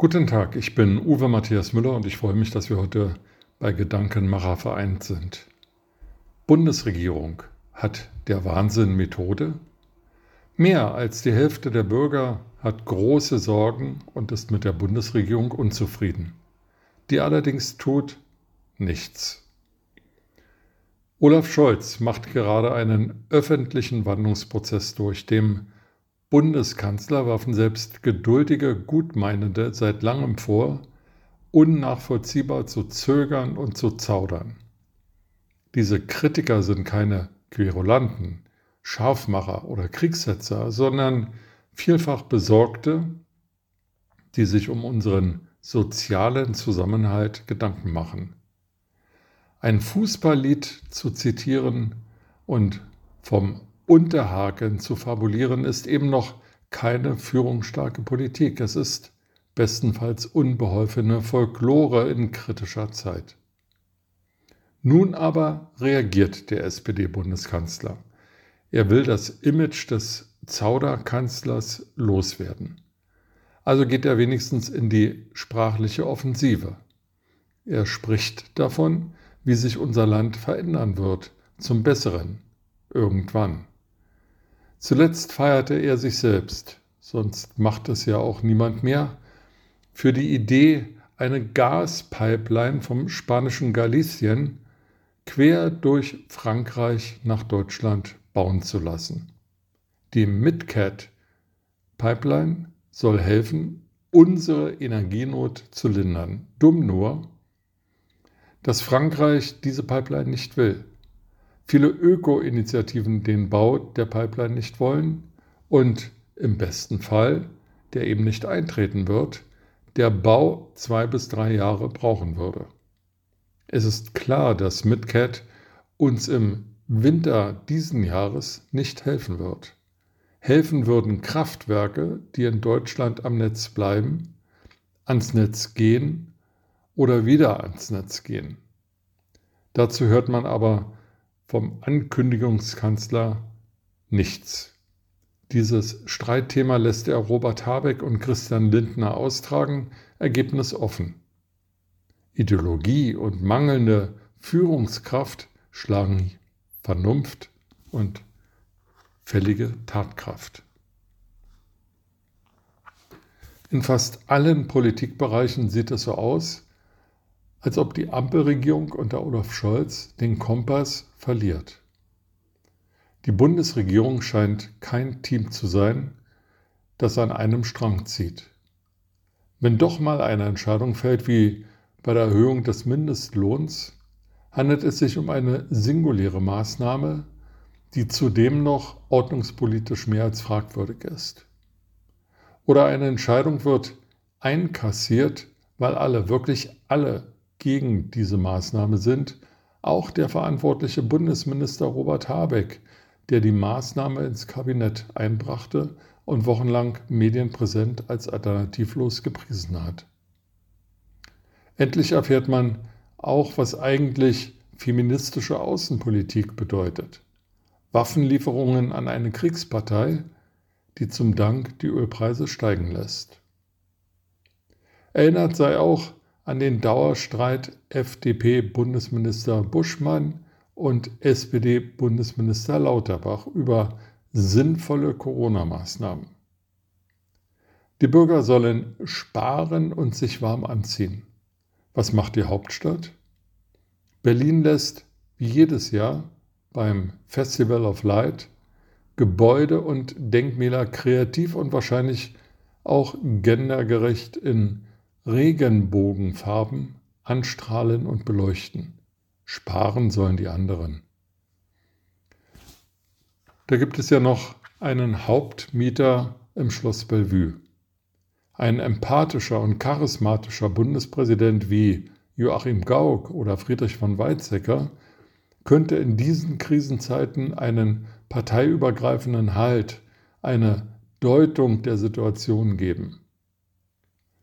Guten Tag, ich bin Uwe Matthias Müller und ich freue mich, dass wir heute bei Gedankenmacher vereint sind. Bundesregierung hat der Wahnsinn Methode? Mehr als die Hälfte der Bürger hat große Sorgen und ist mit der Bundesregierung unzufrieden, die allerdings tut nichts. Olaf Scholz macht gerade einen öffentlichen Wandlungsprozess durch, dem Bundeskanzler warfen selbst geduldige Gutmeinende seit langem vor, unnachvollziehbar zu zögern und zu zaudern. Diese Kritiker sind keine Querulanten, Scharfmacher oder Kriegssetzer, sondern vielfach Besorgte, die sich um unseren sozialen Zusammenhalt Gedanken machen. Ein Fußballlied zu zitieren und vom Unterhaken zu fabulieren, ist eben noch keine führungsstarke Politik. Es ist bestenfalls unbeholfene Folklore in kritischer Zeit. Nun aber reagiert der SPD-Bundeskanzler. Er will das Image des Zauderkanzlers loswerden. Also geht er wenigstens in die sprachliche Offensive. Er spricht davon, wie sich unser Land verändern wird, zum Besseren, irgendwann. Zuletzt feierte er sich selbst, sonst macht es ja auch niemand mehr, für die Idee, eine Gaspipeline vom spanischen Galicien quer durch Frankreich nach Deutschland bauen zu lassen. Die MidCat Pipeline soll helfen, unsere Energienot zu lindern. Dumm nur, dass Frankreich diese Pipeline nicht will viele Öko-Initiativen den Bau der Pipeline nicht wollen und im besten Fall, der eben nicht eintreten wird, der Bau zwei bis drei Jahre brauchen würde. Es ist klar, dass MidCat uns im Winter diesen Jahres nicht helfen wird. Helfen würden Kraftwerke, die in Deutschland am Netz bleiben, ans Netz gehen oder wieder ans Netz gehen. Dazu hört man aber vom Ankündigungskanzler nichts. Dieses Streitthema lässt er Robert Habeck und Christian Lindner austragen, Ergebnis offen. Ideologie und mangelnde Führungskraft schlagen Vernunft und fällige Tatkraft. In fast allen Politikbereichen sieht es so aus, als ob die Ampelregierung unter Olaf Scholz den Kompass verliert. Die Bundesregierung scheint kein Team zu sein, das an einem Strang zieht. Wenn doch mal eine Entscheidung fällt, wie bei der Erhöhung des Mindestlohns, handelt es sich um eine singuläre Maßnahme, die zudem noch ordnungspolitisch mehr als fragwürdig ist. Oder eine Entscheidung wird einkassiert, weil alle, wirklich alle gegen diese Maßnahme sind, auch der verantwortliche Bundesminister Robert Habeck, der die Maßnahme ins Kabinett einbrachte und wochenlang medienpräsent als alternativlos gepriesen hat. Endlich erfährt man auch, was eigentlich feministische Außenpolitik bedeutet. Waffenlieferungen an eine Kriegspartei, die zum Dank die Ölpreise steigen lässt. Erinnert sei auch an den Dauerstreit FDP-Bundesminister Buschmann und SPD-Bundesminister Lauterbach über sinnvolle Corona-Maßnahmen. Die Bürger sollen sparen und sich warm anziehen. Was macht die Hauptstadt? Berlin lässt, wie jedes Jahr beim Festival of Light, Gebäude und Denkmäler kreativ und wahrscheinlich auch gendergerecht in Regenbogenfarben anstrahlen und beleuchten. Sparen sollen die anderen. Da gibt es ja noch einen Hauptmieter im Schloss Bellevue. Ein empathischer und charismatischer Bundespräsident wie Joachim Gauck oder Friedrich von Weizsäcker könnte in diesen Krisenzeiten einen parteiübergreifenden Halt, eine Deutung der Situation geben.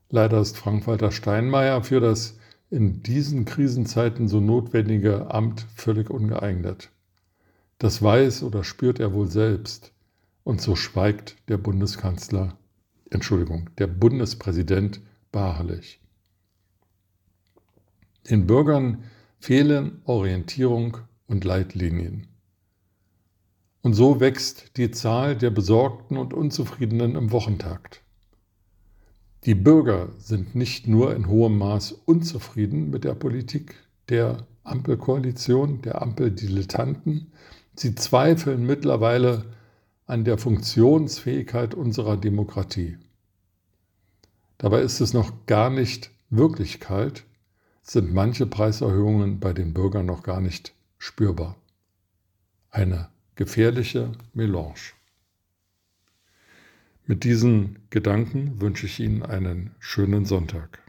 Leider ist Frank-Walter Steinmeier für das in diesen Krisenzeiten so notwendige Amt völlig ungeeignet. Das weiß oder spürt er wohl selbst. Und so schweigt der Bundeskanzler, Entschuldigung, der Bundespräsident beharrlich. Den Bürgern fehlen Orientierung und Leitlinien. Und so wächst die Zahl der Besorgten und Unzufriedenen im Wochentakt. Die Bürger sind nicht nur in hohem Maß unzufrieden mit der Politik der Ampelkoalition, der Ampeldilettanten, sie zweifeln mittlerweile an der Funktionsfähigkeit unserer Demokratie. Dabei ist es noch gar nicht wirklich kalt, sind manche Preiserhöhungen bei den Bürgern noch gar nicht spürbar. Eine gefährliche Melange. Mit diesen Gedanken wünsche ich Ihnen einen schönen Sonntag.